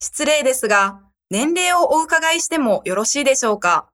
失礼ですが、年齢をお伺いしてもよろしいでしょうか？